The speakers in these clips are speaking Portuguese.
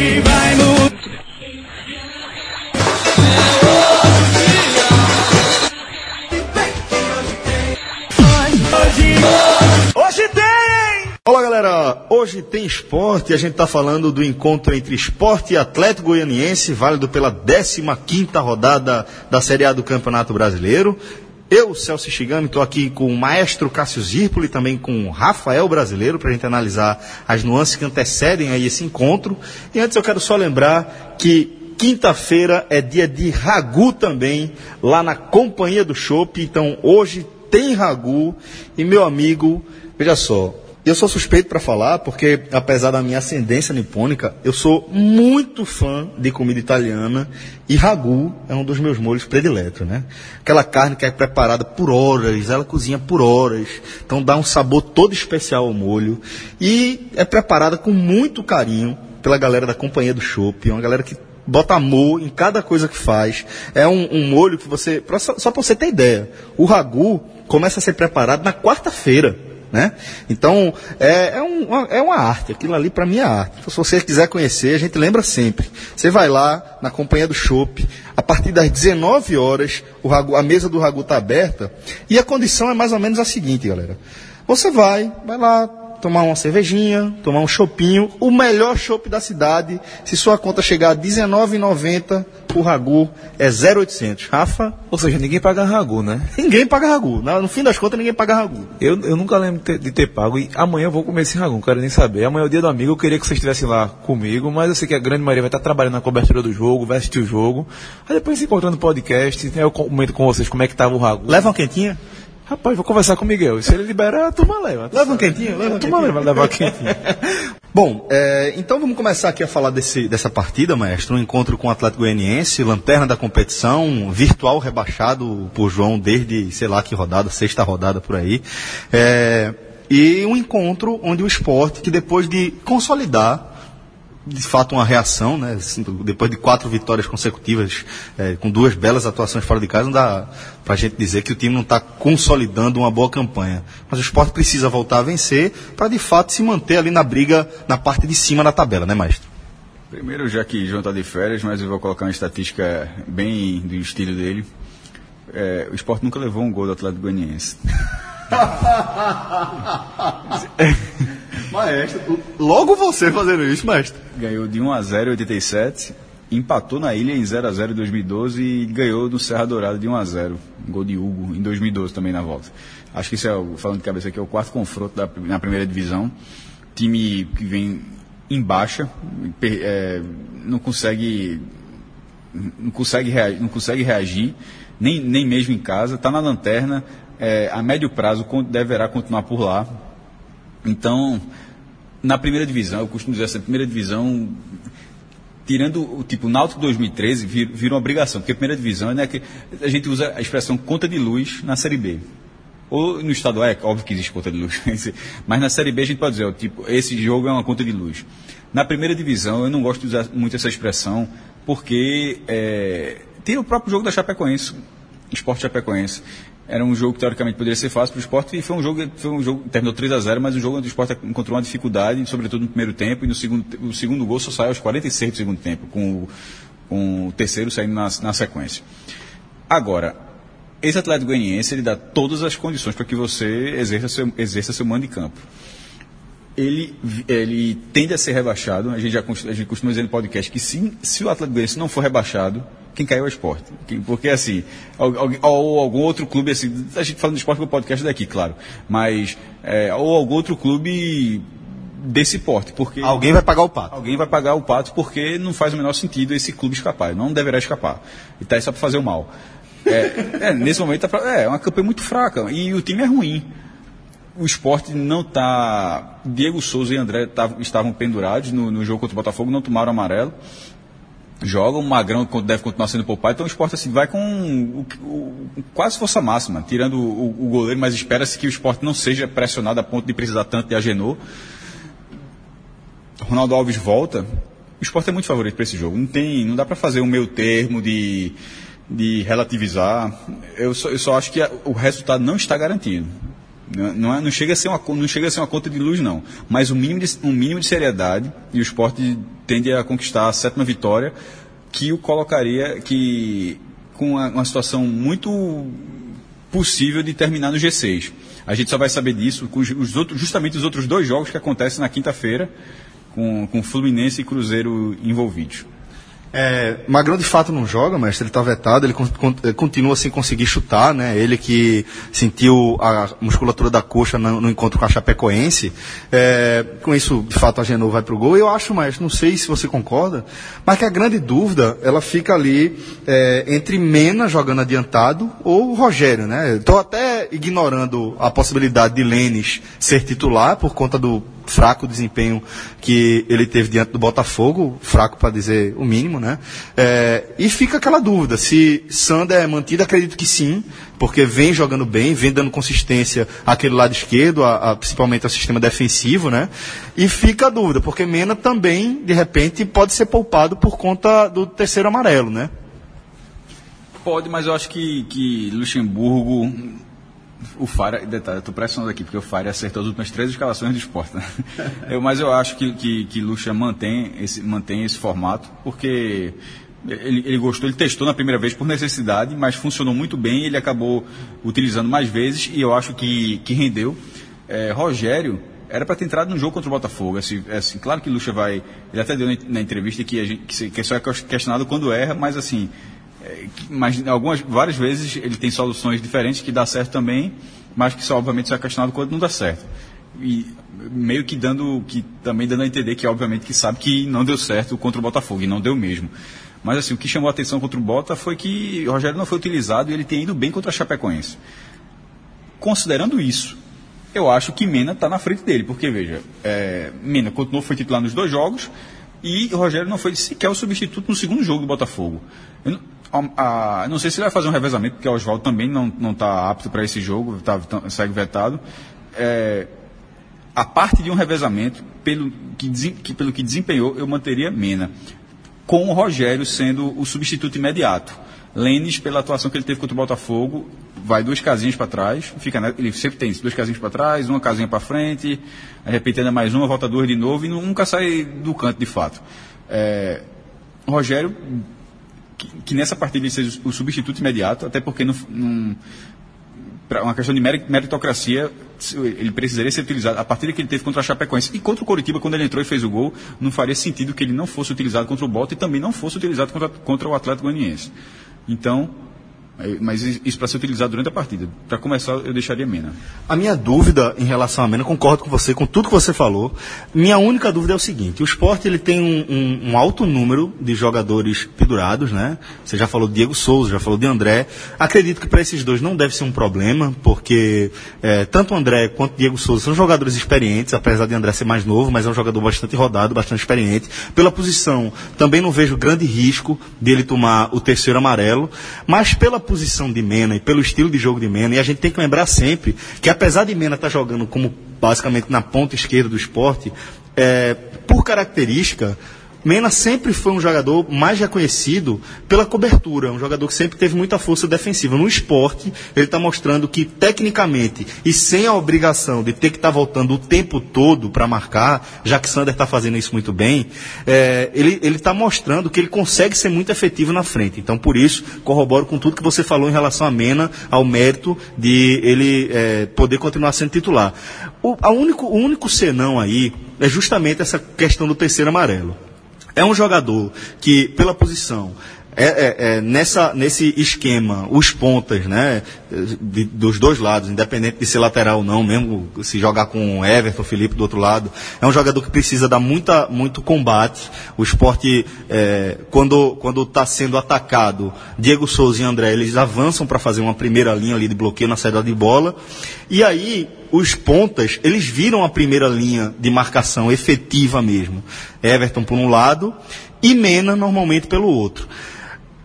Hoje vai mudar. Hoje, hoje tem! Olá galera, hoje tem esporte e a gente está falando do encontro entre esporte e Atlético Goianiense, válido pela 15ª rodada da Série A do Campeonato Brasileiro. Eu, Celso Shigami, estou aqui com o maestro Cássio Zirpoli, também com o Rafael Brasileiro, para a gente analisar as nuances que antecedem aí esse encontro. E antes eu quero só lembrar que quinta-feira é dia de Ragu também, lá na Companhia do Chopp. Então hoje tem Ragu e meu amigo, veja só, eu sou suspeito para falar porque, apesar da minha ascendência nipônica, eu sou muito fã de comida italiana e ragu é um dos meus molhos prediletos, né? Aquela carne que é preparada por horas, ela cozinha por horas, então dá um sabor todo especial ao molho e é preparada com muito carinho pela galera da Companhia do Chopp, uma galera que bota amor em cada coisa que faz. É um, um molho que você, só, só para você ter ideia, o ragu começa a ser preparado na quarta-feira né? Então, é, é, um- uma, é uma arte, aquilo ali para mim é arte. Então, se você quiser conhecer, a gente lembra sempre. Você vai lá na companhia do Chopp, a partir das 19 horas, ragu- a mesa do Ragu está aberta, e a condição é mais ou menos a seguinte, galera. Você vai, vai lá tomar uma cervejinha, tomar um chopinho, o melhor chopp da cidade. Se sua conta chegar a R$19,90, o Ragu é 0,800. Rafa, Ou seja, ninguém paga ragu, né? ninguém paga Ragu. No fim das contas, ninguém paga Ragu. Eu, eu nunca lembro de ter, de ter pago e amanhã eu vou comer esse ragu, não quero nem saber. Amanhã é o dia do amigo, eu queria que vocês estivessem lá comigo, mas eu sei que a grande maioria vai estar trabalhando na cobertura do jogo, vai assistir o jogo. Aí depois se encontrando no podcast, eu comento com vocês como é que tava o ragu. Leva uma quentinha? Rapaz, vou conversar com o Miguel. Se ele liberar, a turma leva. Leva um quentinho, leva um A turma leva, leva uma quentinha. Bom, é, então vamos começar aqui a falar desse, dessa partida, maestro. Um encontro com o Atlético Goianiense, lanterna da competição, virtual rebaixado por João desde, sei lá que rodada, sexta rodada por aí. É, e um encontro onde o esporte, que depois de consolidar de fato uma reação, né? assim, Depois de quatro vitórias consecutivas, eh, com duas belas atuações fora de casa, não dá para a gente dizer que o time não está consolidando uma boa campanha. Mas o esporte precisa voltar a vencer para de fato se manter ali na briga na parte de cima da tabela, né, maestro? Primeiro, já que João está de férias, mas eu vou colocar uma estatística bem do estilo dele. É, o esporte nunca levou um gol do Atlético Goianiense. Maestro, logo você fazendo isso, maestro. Ganhou de 1 a 0 em 87, empatou na ilha em 0 a 0 em 2012 e ganhou no Serra Dourada de 1 a 0 Um gol de Hugo em 2012 também na volta. Acho que isso é, falando de cabeça aqui, é o quarto confronto da, na primeira divisão. Time que vem em baixa, é, não consegue não consegue reagir, não consegue reagir nem, nem mesmo em casa, está na lanterna, é, a médio prazo deverá continuar por lá. Então, na primeira divisão, eu costumo dizer essa primeira divisão, tirando o tipo Náutico 2013, vir- virou uma obrigação, porque a primeira divisão é que a gente usa a expressão conta de luz na Série B. Ou no estadual, é óbvio que existe conta de luz, mas na Série B a gente pode dizer, tipo, esse jogo é uma conta de luz. Na primeira divisão, eu não gosto de usar muito essa expressão, porque é, tem o próprio jogo da Chapecoense, Esporte Chapecoense. Era um jogo que teoricamente poderia ser fácil para o esporte e foi um jogo, foi um jogo terminou 3 a 0 mas o jogo onde o esporte encontrou uma dificuldade, sobretudo no primeiro tempo, e no segundo, o segundo gol só saiu aos 46 do segundo tempo, com o, com o terceiro saindo na, na sequência. Agora, esse Atlético Goianiense, ele dá todas as condições para que você exerça seu, exerça seu mando de campo. Ele, ele tende a ser rebaixado, a gente já a gente costuma dizer no podcast que se, se o Atlético Goianiense não for rebaixado, quem caiu é o esporte. Porque assim, ou algum outro clube, assim, a gente falando de esporte no podcast daqui, claro, mas, é, ou algum outro clube desse porte, porque... Alguém vai pagar o pato. Alguém vai pagar o pato porque não faz o menor sentido esse clube escapar. Não deverá escapar. E tá aí só para fazer o mal. É, é, nesse momento tá fra- é uma campanha muito fraca e o time é ruim. O esporte não está. Diego Souza e André tavam- estavam pendurados no, no jogo contra o Botafogo, não tomaram amarelo. Jogam, o Magrão deve continuar sendo poupado, então o esporte assim, vai com o- o- quase força máxima, tirando o, o goleiro, mas espera-se que o esporte não seja pressionado a ponto de precisar tanto de Agenor. Ronaldo Alves volta, o esporte é muito favorito para esse jogo. Não, tem, não dá para fazer um meio termo de, de relativizar. Eu só, eu só acho que a- o resultado não está garantido. Não, é, não, chega a ser uma, não chega a ser uma conta de luz, não. Mas um mínimo de, um mínimo de seriedade e o esporte tende a conquistar a sétima vitória, que o colocaria que, com uma, uma situação muito possível de terminar no G6. A gente só vai saber disso com os outros, justamente os outros dois jogos que acontecem na quinta-feira, com, com Fluminense e Cruzeiro envolvidos. É, Magrão de fato não joga, mas ele está vetado, ele eh, continua sem conseguir chutar, né? Ele que sentiu a musculatura da coxa no, no encontro com a Chapecoense. É, com isso, de fato, a Genoa vai para o gol. Eu acho, mas não sei se você concorda, mas que a grande dúvida, ela fica ali é, entre Mena jogando adiantado ou Rogério, né? Estou até ignorando a possibilidade de Lênis ser titular por conta do fraco desempenho que ele teve diante do Botafogo, fraco para dizer o mínimo, né? É, e fica aquela dúvida, se Sander é mantido, acredito que sim, porque vem jogando bem, vem dando consistência àquele lado esquerdo, a, a, principalmente ao sistema defensivo, né? E fica a dúvida, porque Mena também, de repente, pode ser poupado por conta do terceiro amarelo, né? Pode, mas eu acho que, que Luxemburgo o Fara, detalhe, eu estou pressionando aqui, porque o Fara acertou as últimas três escalações do esporte. Né? Eu, mas eu acho que, que, que Lucha mantém esse, mantém esse formato, porque ele, ele, gostou, ele testou na primeira vez por necessidade, mas funcionou muito bem, ele acabou utilizando mais vezes e eu acho que, que rendeu. É, Rogério era para ter entrado no jogo contra o Botafogo. Assim, assim, claro que Lucha vai. Ele até deu na, entrevista que, a gente, que, só é questionado quando erra, mas assim, mas algumas, várias vezes ele tem soluções diferentes que dá certo também, mas que só obviamente só é questionado quando não dá certo. E meio que dando, que também dando a entender que obviamente que sabe que não deu certo contra o Botafogo, e não deu mesmo. Mas assim, o que chamou a atenção contra o Bota foi que o Rogério não foi utilizado e ele tem ido bem contra a Chapecoense. Considerando isso, eu acho que Mena está na frente dele, porque veja, é, Mena continuou, foi titular nos dois jogos, e o Rogério não foi sequer o substituto no segundo jogo do Botafogo. Eu, a, a, não sei se ele vai fazer um revezamento, porque o Oswaldo também não está apto para esse jogo, tá, tá, segue vetado. É, a parte de um revezamento, pelo que, que, pelo que desempenhou, eu manteria Mena, com o Rogério sendo o substituto imediato. Lênis, pela atuação que ele teve contra o Botafogo, vai duas casinhas para trás, fica, né, ele sempre tem duas casinhas para trás, uma casinha para frente, ainda mais uma, volta duas de novo e nunca sai do canto de fato. É, Rogério que, que nessa partida ele seja o substituto imediato, até porque não, não para uma questão de meritocracia, ele precisaria ser utilizado. A partida que ele teve contra a Chapecoense e contra o Coritiba, quando ele entrou e fez o gol, não faria sentido que ele não fosse utilizado contra o Bota e também não fosse utilizado contra, contra o Atlético Goianiense. Então, mas isso para ser utilizado durante a partida. Para começar, eu deixaria Mena. A minha dúvida em relação a Mena, concordo com você, com tudo que você falou. Minha única dúvida é o seguinte: o esporte ele tem um, um, um alto número de jogadores pendurados, né? Você já falou de Diego Souza, já falou de André. Acredito que para esses dois não deve ser um problema, porque é, tanto André quanto Diego Souza são jogadores experientes, apesar de André ser mais novo, mas é um jogador bastante rodado, bastante experiente. Pela posição, também não vejo grande risco dele tomar o terceiro amarelo, mas pela posição de Mena e pelo estilo de jogo de Mena, e a gente tem que lembrar sempre que apesar de Mena estar tá jogando como basicamente na ponta esquerda do esporte, é, por característica, Mena sempre foi um jogador mais reconhecido pela cobertura, um jogador que sempre teve muita força defensiva. No esporte, ele está mostrando que, tecnicamente, e sem a obrigação de ter que estar tá voltando o tempo todo para marcar, já que Sander está fazendo isso muito bem, é, ele está mostrando que ele consegue ser muito efetivo na frente. Então, por isso, corroboro com tudo que você falou em relação a Mena, ao mérito de ele é, poder continuar sendo titular. O, a único, o único senão aí é justamente essa questão do terceiro amarelo. É um jogador que, pela posição, é, é, é, nessa, nesse esquema, os pontas, né, de, dos dois lados, independente de ser lateral ou não, mesmo se jogar com Everton, Felipe do outro lado, é um jogador que precisa dar muita, muito combate. O esporte, é, quando está sendo atacado, Diego Souza e André, eles avançam para fazer uma primeira linha ali de bloqueio na saída de bola. E aí, os pontas, eles viram a primeira linha de marcação efetiva mesmo. Everton por um lado e Mena normalmente pelo outro.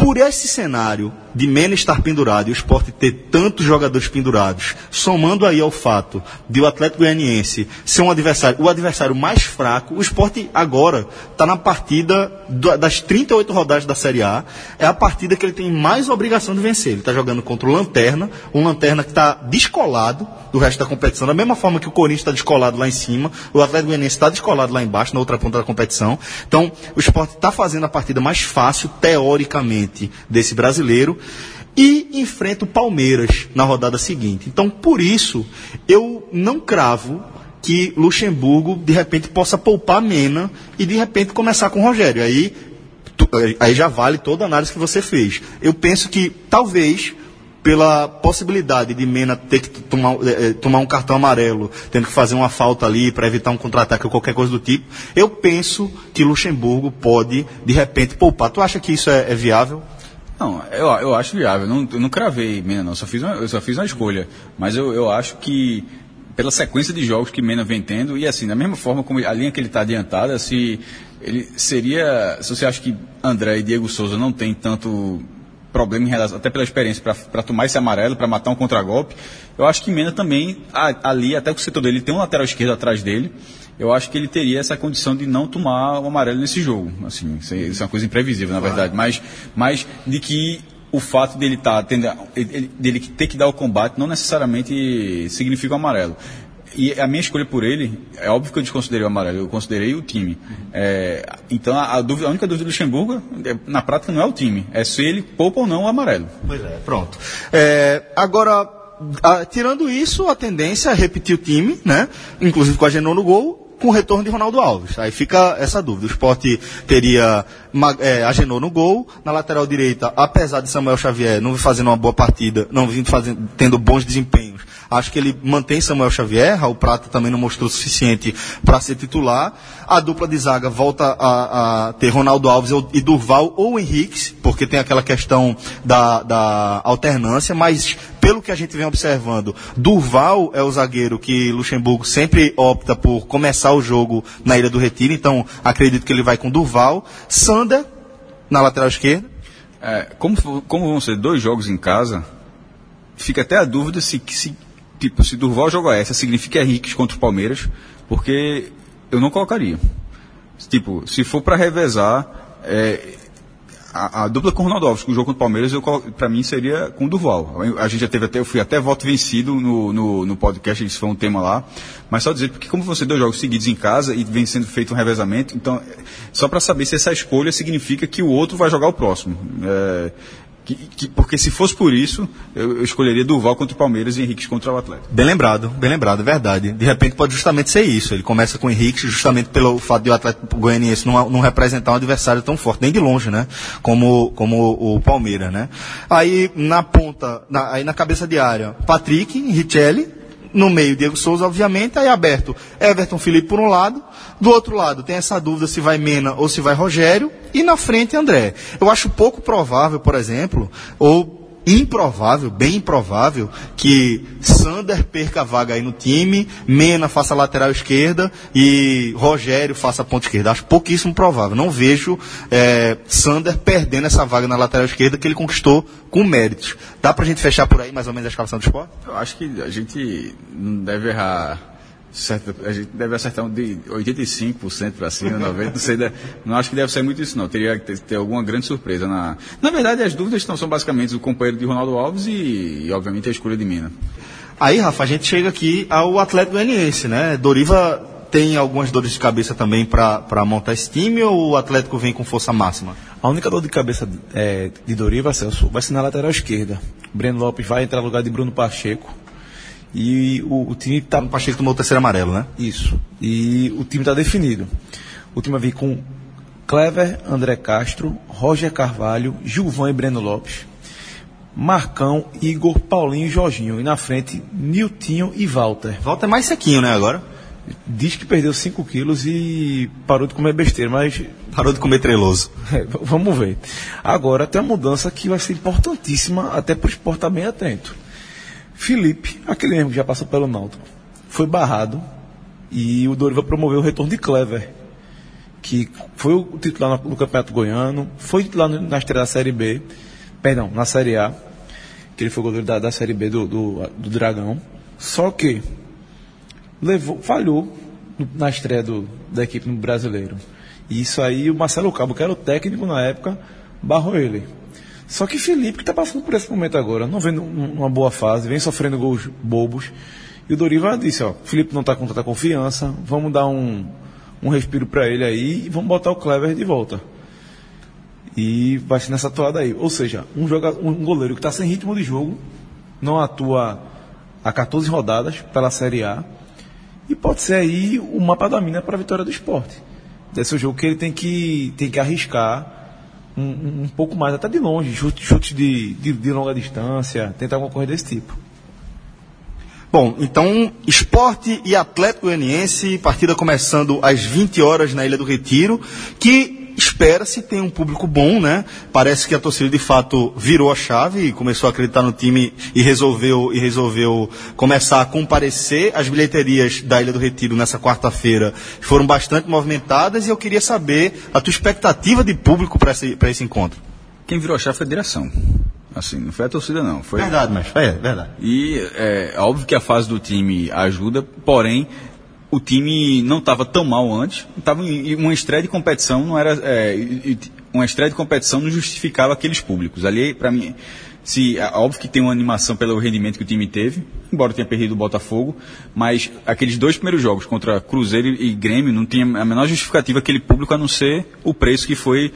Por esse cenário, de Mena estar pendurado e o esporte ter tantos jogadores pendurados, somando aí ao fato de o Atlético Goianiense ser um adversário, o adversário mais fraco, o esporte agora está na partida do, das 38 rodadas da Série A, é a partida que ele tem mais obrigação de vencer. Ele está jogando contra o Lanterna, um Lanterna que está descolado do resto da competição, da mesma forma que o Corinthians está descolado lá em cima, o Atlético Goianiense está descolado lá embaixo, na outra ponta da competição. Então, o esporte está fazendo a partida mais fácil, teoricamente, desse brasileiro e enfrenta o Palmeiras na rodada seguinte. Então, por isso, eu não cravo que Luxemburgo, de repente, possa poupar Mena e, de repente, começar com Rogério. Aí, tu, aí já vale toda a análise que você fez. Eu penso que, talvez, pela possibilidade de Mena ter que tomar, eh, tomar um cartão amarelo, tendo que fazer uma falta ali para evitar um contra-ataque ou qualquer coisa do tipo, eu penso que Luxemburgo pode, de repente, poupar. Tu acha que isso é, é viável? Não, eu, eu acho viável. Não, eu não cravei Mena, não. Só fiz uma, eu só fiz uma escolha. Mas eu, eu acho que, pela sequência de jogos que Mena vem tendo, e assim, da mesma forma como a linha que ele está adiantada, se ele seria. Se você acha que André e Diego Souza não tem tanto problema em relação, até pela experiência, para tomar esse amarelo, para matar um contragolpe. Eu acho que Mena também, ali, até o setor dele tem um lateral esquerdo atrás dele, eu acho que ele teria essa condição de não tomar o amarelo nesse jogo. Assim, isso é uma coisa imprevisível, na verdade. Mas, mas de que o fato dele, tá, dele ter que dar o combate não necessariamente significa o amarelo. E a minha escolha por ele, é óbvio que eu desconsiderei o amarelo, eu considerei o time. É, então a, a, dúvida, a única dúvida do Luxemburgo, é, na prática, não é o time, é se ele poupa ou não o amarelo. Pois é, pronto. É, agora, a, tirando isso, a tendência é repetir o time, né? Inclusive com a Genon no gol, com o retorno de Ronaldo Alves. Aí fica essa dúvida. O esporte teria é, Agenor no gol, na lateral direita, apesar de Samuel Xavier não vir fazendo uma boa partida, não vir fazendo, tendo bons desempenhos, acho que ele mantém Samuel Xavier, Raul Prata também não mostrou o suficiente para ser titular. A dupla de zaga volta a, a ter Ronaldo Alves e Durval ou Henrique, porque tem aquela questão da, da alternância, mas pelo que a gente vem observando, Durval é o zagueiro que Luxemburgo sempre opta por começar o jogo na Ilha do Retiro, então acredito que ele vai com Durval. Sander, na lateral esquerda. É, como, como vão ser dois jogos em casa, fica até a dúvida se, se tipo, se Durval joga essa, significa Henrique contra o Palmeiras, porque eu não colocaria. Tipo, se for para revezar, é, a, a, dupla com o Ronaldo Alves, com o jogo contra o Palmeiras, para mim seria com o Duval. A gente já teve até, eu fui até voto vencido no, no, no podcast, isso foi um tema lá. Mas só dizer, porque como você deu jogos seguidos em casa e vem sendo feito um revezamento, então, só para saber se essa escolha significa que o outro vai jogar o próximo. É, que, que, porque se fosse por isso, eu, eu, escolheria Duval contra o Palmeiras e Henrique contra o Atlético. Bem lembrado, bem lembrado, é verdade. De repente pode justamente ser isso. Ele começa com o Henrique justamente pelo fato de o Atlético Goianiense não, não representar um adversário tão forte, nem de longe, né? Como, como o Palmeiras, né? Aí na ponta, na, aí na cabeça de área, Patrick, Richelli, no meio, Diego Souza, obviamente, aí aberto. Everton Felipe por um lado, do outro lado tem essa dúvida se vai Mena ou se vai Rogério, e na frente André. Eu acho pouco provável, por exemplo, ou improvável, bem improvável, que Sander perca a vaga aí no time, Mena faça lateral esquerda e Rogério faça ponta esquerda. Acho pouquíssimo provável. Não vejo é, Sander perdendo essa vaga na lateral esquerda que ele conquistou com méritos. Dá pra gente fechar por aí mais ou menos a escalação do esporte? Eu acho que a gente não deve errar certo, a gente deve acertar de 85% para cima, 90%, não sei, não acho que deve ser muito isso não, teria que ter, ter, alguma grande surpresa. Na, na verdade, as dúvidas estão, são basicamente o companheiro de Ronaldo Alves e, e, obviamente, a escolha de Mina. Aí, Rafa, a gente chega aqui ao Atlético Goianiense, né? Doriva tem algumas dores de cabeça também para montar esse time ou o Atlético vem com força máxima? A única dor de cabeça é, de Doriva, Celso, vai ser na lateral esquerda. Breno Lopes vai entrar no lugar de Bruno Pacheco e o, o time está. O Pacheco tomou o terceiro amarelo, né? Isso. E o time está definido. O time vai vir com Clever, André Castro, Roger Carvalho, Gilvan e Breno Lopes. Marcão, Igor, Paulinho e Jorginho. E na frente, Niltinho e Walter. Walter é mais sequinho, né, agora? Diz que perdeu 5 quilos e parou de comer besteira, mas. Parou de comer treloso. É, vamos ver. Agora tem uma mudança que vai ser importantíssima até para o esporte estar bem atento. Felipe, aquele mesmo que já passou pelo Náutico, foi barrado e o Dorival promoveu o retorno de Clever, que foi o titular no, Campeonato Goiano, foi titular na estreia da Série B, Perdão, na Série A. Que ele foi goleiro da, da Série B do, do, do Dragão. Só que levou, falhou no- na estreia do, da equipe no brasileiro. E isso aí o Marcelo Cabo, que era o técnico na época, barrou ele. Só que Felipe, que está passando por esse momento agora, não vendo um- uma boa fase, vem sofrendo gols bobos. E o Dorival disse, ó, Felipe não está com tanta confiança, vamos dar um, um respiro para ele aí e vamos botar o Clever de volta. E vai ser nessa toada aí. Ou seja, um, joga, um goleiro que está sem ritmo de jogo, não atua há 14 rodadas pela Série A, e pode ser aí o mapa da mina para a vitória do esporte. Desse é o jogo que ele tem que, tem que arriscar um, um- pouco mais, até de longe, chute, chute de, de, de longa distância, tentar alguma coisa desse tipo. Bom, então, esporte e Atlético Goianiense, partida começando às 20 horas na Ilha do Retiro, que espera-se ter um público bom, né? Parece que a torcida de fato virou a chave e começou a acreditar no time e resolveu, e resolveu começar a comparecer. As bilheterias da Ilha do Retiro nessa quarta-feira foram bastante movimentadas e eu queria saber a tua expectativa de público para esse, pra esse encontro. Quem virou a chave foi a direção. Assim, não foi a torcida, não. Foi, Verdade, mas é verdade. E é óbvio que a fase do time ajuda, porém o time não estava tão mal antes. Tava em, uma estreia de competição não era é, uma estreia de competição não justificava aqueles públicos. Ali para mim se óbvio que tem uma animação pelo rendimento que o time teve, embora tenha perdido o Botafogo, mas aqueles dois primeiros jogos contra Cruzeiro e Grêmio não tinha a menor justificativa aquele público a não ser o preço que foi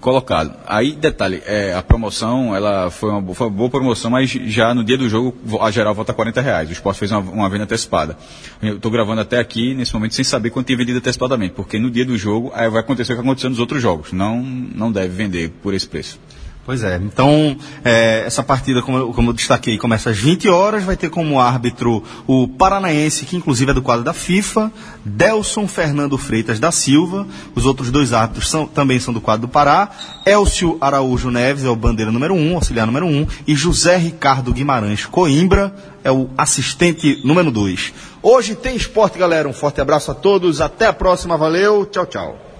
colocado. Aí, detalhe, é, a promoção, ela foi uma, foi uma boa promoção, mas já no dia do jogo a geral volta a 40 reais. O esporte fez uma, uma venda antecipada. Eu estou gravando até aqui, nesse momento, sem saber quanto tinha vendido antecipadamente, porque no dia do jogo aí vai acontecer o que aconteceu nos outros jogos. Não, não deve vender por esse preço. Pois é, então é, essa partida, como como eu destaquei, começa às 20 horas, vai ter como árbitro o paranaense, que inclusive é do quadro da FIFA, Delson Fernando Freitas da Silva, os outros dois árbitros são, também são do quadro do Pará, Elcio Araújo Neves é o bandeira número 1, um, auxiliar número 1, um, e José Ricardo Guimarães Coimbra é o assistente número 2. Hoje tem esporte, galera, um forte abraço a todos, até a próxima, valeu, tchau, tchau.